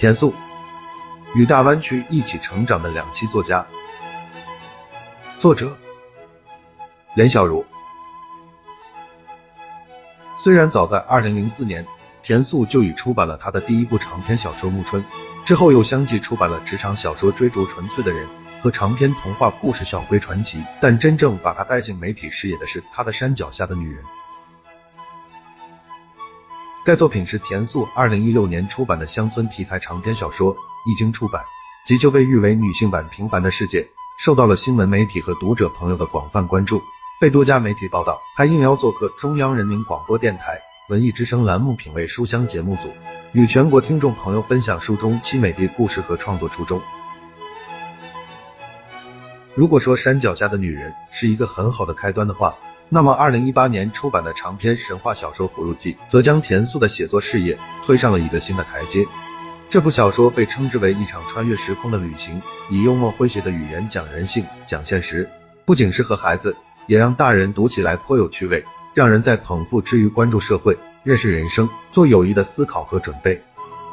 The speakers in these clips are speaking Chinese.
田素，与大湾区一起成长的两栖作家。作者：连小如。虽然早在二零零四年，田素就已出版了他的第一部长篇小说《暮春》，之后又相继出版了职场小说《追逐纯粹的人》和长篇童话故事《小龟传奇》，但真正把他带进媒体视野的是他的《山脚下的女人》。该作品是田素二零一六年出版的乡村题材长篇小说，一经出版即就被誉为女性版《平凡的世界》，受到了新闻媒体和读者朋友的广泛关注，被多家媒体报道，还应邀做客中央人民广播电台文艺之声栏目《品味书香》节目组，与全国听众朋友分享书中凄美的故事和创作初衷。如果说山脚下的女人是一个很好的开端的话，那么，二零一八年出版的长篇神话小说《葫芦记》则将田素的写作事业推上了一个新的台阶。这部小说被称之为一场穿越时空的旅行，以幽默诙谐的语言讲人性、讲现实，不仅适合孩子，也让大人读起来颇有趣味，让人在捧腹之余关注社会、认识人生、做有益的思考和准备。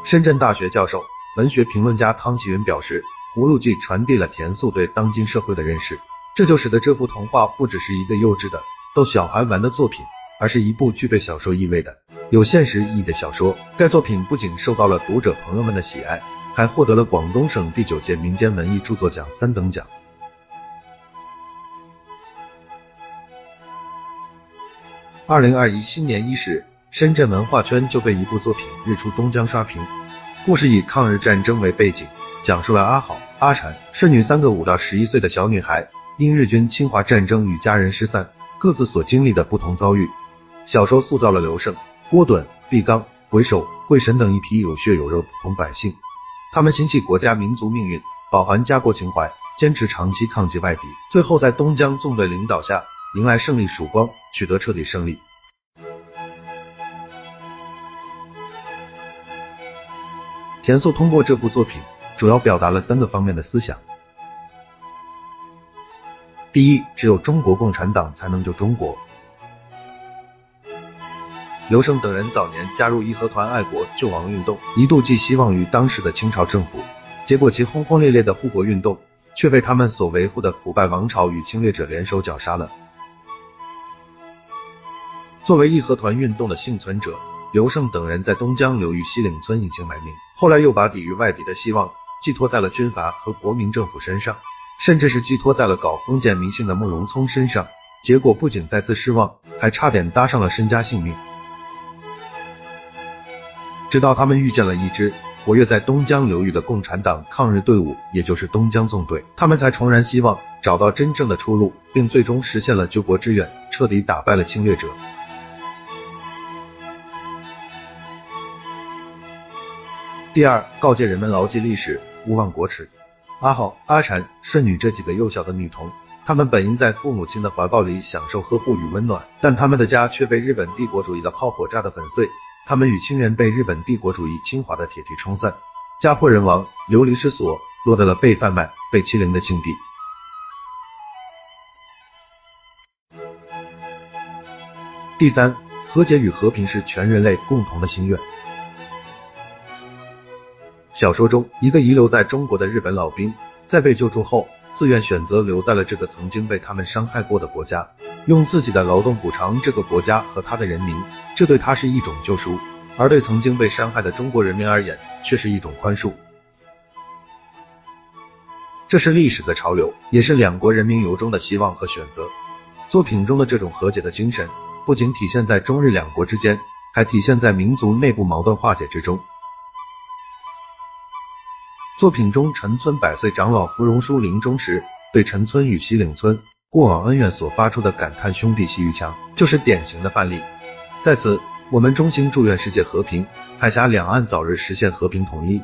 深圳大学教授、文学评论家汤启云表示，《葫芦记》传递了田素对当今社会的认识，这就使得这部童话不只是一个幼稚的。逗小孩玩的作品，而是一部具备小说意味的、有现实意义的小说。该作品不仅受到了读者朋友们的喜爱，还获得了广东省第九届民间文艺著作奖三等奖。二零二一新年伊始，深圳文化圈就被一部作品日出东江刷屏。故事以抗日战争为背景，讲述了阿好、阿婵、顺女三个五到十一岁的小女孩，因日军侵华战争与家人失散。各自所经历的不同遭遇，小说塑造了刘胜、郭趸、毕刚、回首、桂神等一批有血有肉普通百姓，他们心系国家民族命运，饱含家国情怀，坚持长期抗击外敌，最后在东江纵队领导下迎来胜利曙光，取得彻底胜利。田素通过这部作品，主要表达了三个方面的思想。第一，只有中国共产党才能救中国。刘胜等人早年加入义和团爱国救亡运动，一度寄希望于当时的清朝政府，结果其轰轰烈烈的护国运动却被他们所维护的腐败王朝与侵略者联手绞杀了。作为义和团运动的幸存者，刘胜等人在东江流域西岭村隐姓埋名，后来又把抵御外敌的希望寄托在了军阀和国民政府身上。甚至是寄托在了搞封建迷信的慕容聪身上，结果不仅再次失望，还差点搭上了身家性命。直到他们遇见了一支活跃在东江流域的共产党抗日队伍，也就是东江纵队，他们才重燃希望，找到真正的出路，并最终实现了救国之愿，彻底打败了侵略者。第二，告诫人们牢记历史，勿忘国耻。阿浩、阿婵、顺女这几个幼小的女童，她们本应在父母亲的怀抱里享受呵护与温暖，但她们的家却被日本帝国主义的炮火炸得粉碎，她们与亲人被日本帝国主义侵华的铁蹄冲散，家破人亡，流离失所，落得了被贩卖、被欺凌的境地。第三，和解与和平是全人类共同的心愿。小说中，一个遗留在中国的日本老兵，在被救助后，自愿选择留在了这个曾经被他们伤害过的国家，用自己的劳动补偿这个国家和他的人民，这对他是一种救赎，而对曾经被伤害的中国人民而言，却是一种宽恕。这是历史的潮流，也是两国人民由衷的希望和选择。作品中的这种和解的精神，不仅体现在中日两国之间，还体现在民族内部矛盾化解之中。作品中，陈村百岁长老芙蓉叔临终时，对陈村与西岭村过往恩怨所发出的感叹“兄弟戏玉墙”，就是典型的范例。在此，我们衷心祝愿世界和平，海峡两岸早日实现和平统一。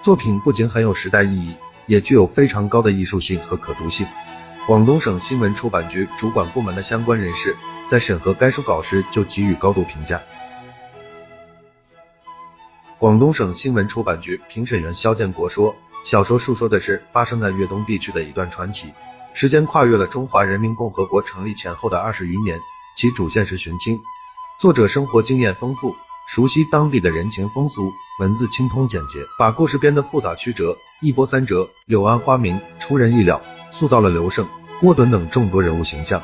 作品不仅很有时代意义，也具有非常高的艺术性和可读性。广东省新闻出版局主管部门的相关人士在审核该书稿时就给予高度评价。广东省新闻出版局评审员肖建国说：“小说述说的是发生在粤东地区的一段传奇，时间跨越了中华人民共和国成立前后的二十余年，其主线是寻亲。作者生活经验丰富，熟悉当地的人情风俗，文字清通简洁，把故事编得复杂曲折，一波三折，柳暗花明，出人意料，塑造了刘胜、郭墩等众多人物形象。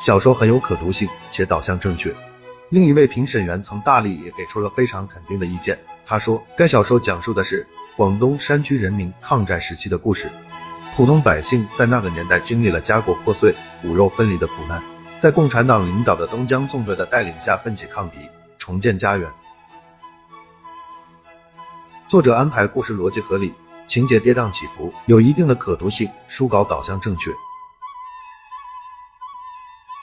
小说很有可读性，且导向正确。另一位评审员曾大力也给出了非常肯定的意见。他说，该小说讲述的是广东山区人民抗战时期的故事。普通百姓在那个年代经历了家国破碎、骨肉分离的苦难，在共产党领导的东江纵队的带领下奋起抗敌，重建家园。作者安排故事逻辑合理，情节跌宕起伏，有一定的可读性，书稿导向正确。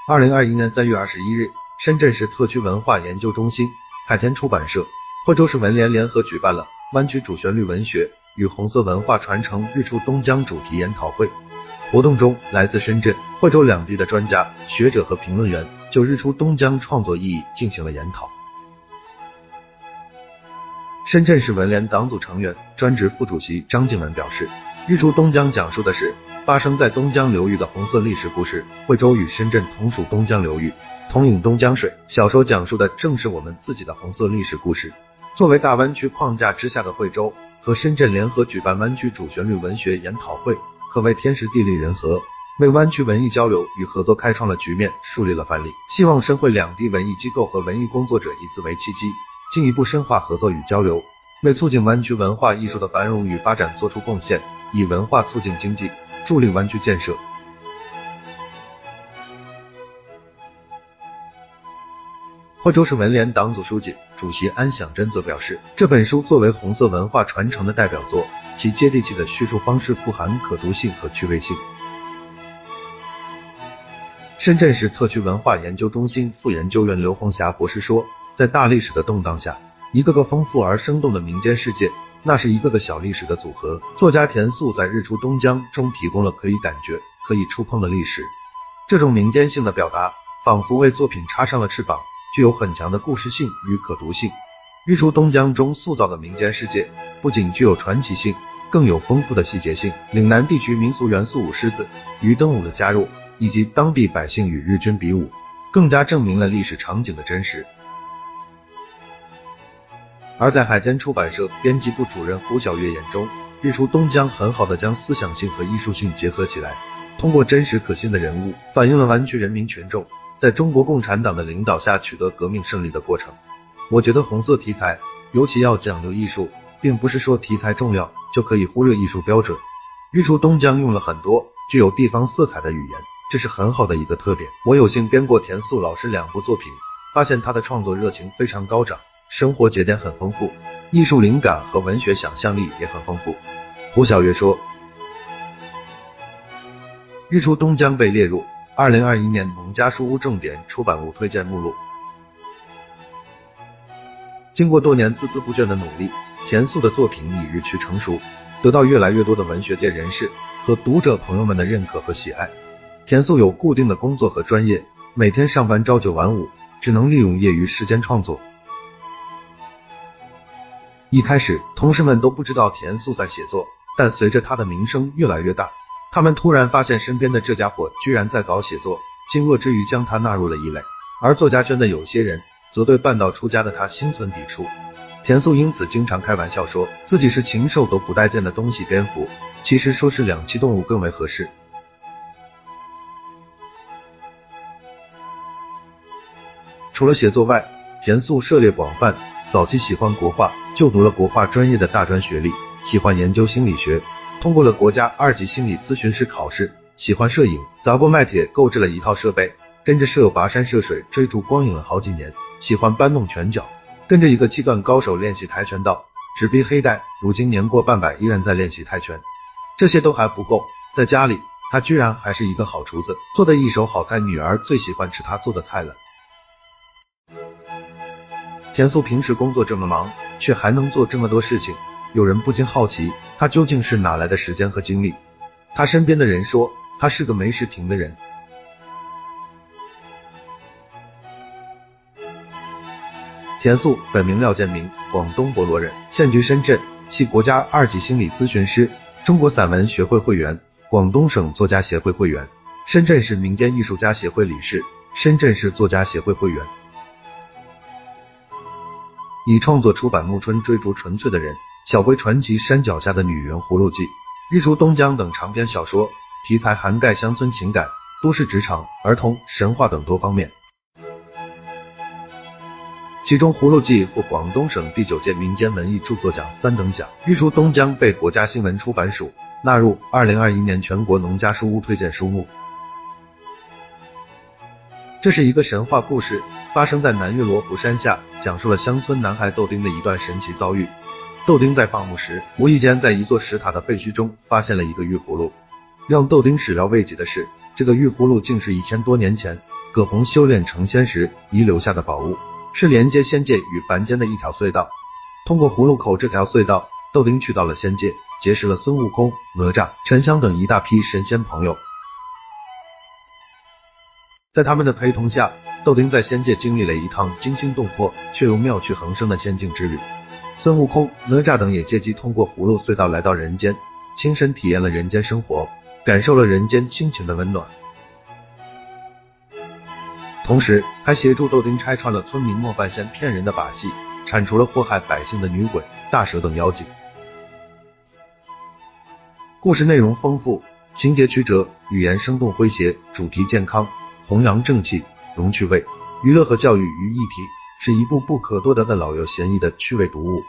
二零二一年三月二十一日。深圳市特区文化研究中心、海天出版社、惠州市文联联合举办了“湾区主旋律文学与红色文化传承日出东江”主题研讨会。活动中，来自深圳、惠州两地的专家学者和评论员就日出东江创作意义进行了研讨。深圳市文联党组成员、专职副主席张静文表示：“日出东江讲述的是发生在东江流域的红色历史故事。惠州与深圳同属东江流域。”同饮东江水，小说讲述的正是我们自己的红色历史故事。作为大湾区框架之下的惠州和深圳联合举办湾区主旋律文学研讨会，可谓天时地利人和，为湾区文艺交流与合作开创了局面，树立了范例。希望深惠两地文艺机构和文艺工作者以此为契机，进一步深化合作与交流，为促进湾区文化艺术的繁荣与发展做出贡献，以文化促进经济，助力湾区建设。惠州市文联党组书记、主席安享珍则表示，这本书作为红色文化传承的代表作，其接地气的叙述方式富含可读性和趣味性。深圳市特区文化研究中心副研究员刘红霞博士说，在大历史的动荡下，一个个丰富而生动的民间世界，那是一个个小历史的组合。作家田素在《日出东江》中提供了可以感觉、可以触碰的历史，这种民间性的表达，仿佛为作品插上了翅膀。具有很强的故事性与可读性。日出东江中塑造的民间世界，不仅具有传奇性，更有丰富的细节性。岭南地区民俗元素舞狮子、鱼灯舞的加入，以及当地百姓与日军比武，更加证明了历史场景的真实。而在海天出版社编辑部主任胡小月眼中，日出东江很好的将思想性和艺术性结合起来，通过真实可信的人物，反映了湾区人民群众。在中国共产党的领导下取得革命胜利的过程，我觉得红色题材尤其要讲究艺术，并不是说题材重要就可以忽略艺术标准。日出东江用了很多具有地方色彩的语言，这是很好的一个特点。我有幸编过田素老师两部作品，发现他的创作热情非常高涨，生活节点很丰富，艺术灵感和文学想象力也很丰富。胡小月说，日出东江被列入。二零二一年农家书屋重点出版物推荐目录。经过多年孜孜不倦的努力，田素的作品已日趋成熟，得到越来越多的文学界人士和读者朋友们的认可和喜爱。田素有固定的工作和专业，每天上班朝九晚五，只能利用业余时间创作。一开始，同事们都不知道田素在写作，但随着他的名声越来越大。他们突然发现身边的这家伙居然在搞写作，惊愕之余将他纳入了一类。而作家圈的有些人则对半道出家的他心存抵触。田素因此经常开玩笑说自己是禽兽都不待见的东西蝙蝠，其实说是两栖动物更为合适。除了写作外，田素涉猎广泛，早期喜欢国画，就读了国画专业的大专学历，喜欢研究心理学。通过了国家二级心理咨询师考试，喜欢摄影，砸锅卖铁购置了一套设备，跟着舍友跋山涉水追逐光影了好几年。喜欢搬弄拳脚，跟着一个七段高手练习跆拳道，直逼黑带。如今年过半百，依然在练习泰拳。这些都还不够，在家里他居然还是一个好厨子，做的一手好菜，女儿最喜欢吃他做的菜了。田素平时工作这么忙，却还能做这么多事情。有人不禁好奇，他究竟是哪来的时间和精力？他身边的人说，他是个没事停的人。田素本名廖建明，广东博罗人，现居深圳，系国家二级心理咨询师，中国散文学会会员，广东省作家协会会员，深圳市民间艺术家协会理事，深圳市作家协会会员。以创作出版木村追逐纯粹的人、小龟传奇山脚下的女人葫芦记、日出东江等长篇小说，题材涵盖乡村情感、都市职场、儿童、神话等多方面。其中，《葫芦记》获广东省第九届民间文艺著作奖三等奖，《日出东江》被国家新闻出版署纳入二零二一年全国农家书屋推荐书目。这是一个神话故事，发生在南岳罗浮山下，讲述了乡村男孩豆丁的一段神奇遭遇。豆丁在放牧时，无意间在一座石塔的废墟中发现了一个玉葫芦。让豆丁始料未及的是，这个玉葫芦竟是一千多年前葛洪修炼成仙时遗留下的宝物。是连接仙界与凡间的一条隧道。通过葫芦口这条隧道，豆丁去到了仙界，结识了孙悟空、哪吒、沉香等一大批神仙朋友。在他们的陪同下，豆丁在仙界经历了一趟惊心动魄却又妙趣横生的仙境之旅。孙悟空、哪吒等也借机通过葫芦隧道来到人间，亲身体验了人间生活，感受了人间亲情的温暖。同时，还协助豆丁拆穿了村民莫半仙骗人的把戏，铲除了祸害百姓的女鬼、大蛇等妖精。故事内容丰富，情节曲折，语言生动诙谐，主题健康，弘扬正气，融趣味，娱乐和教育于一体，是一部不可多得的老幼咸宜的趣味读物。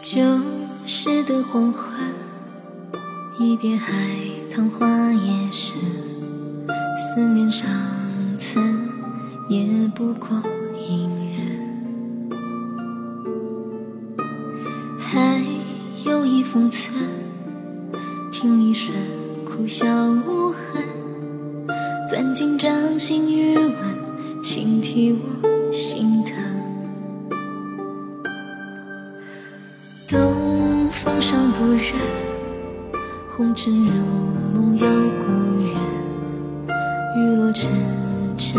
旧时的黄昏，一别海棠花夜深，思念上次也不过隐忍。还有一封存，听一瞬，哭笑无痕，攥紧掌心余温，轻替我心疼。东风尚不忍，红尘如梦有故人。雨落沉沉，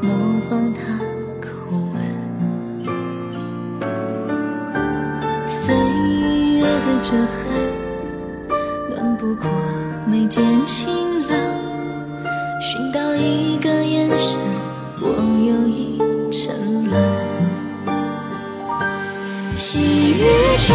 模仿他口吻。岁月的折痕，暖不过眉间清冷。寻到一个眼神，我又已沉沦。细雨中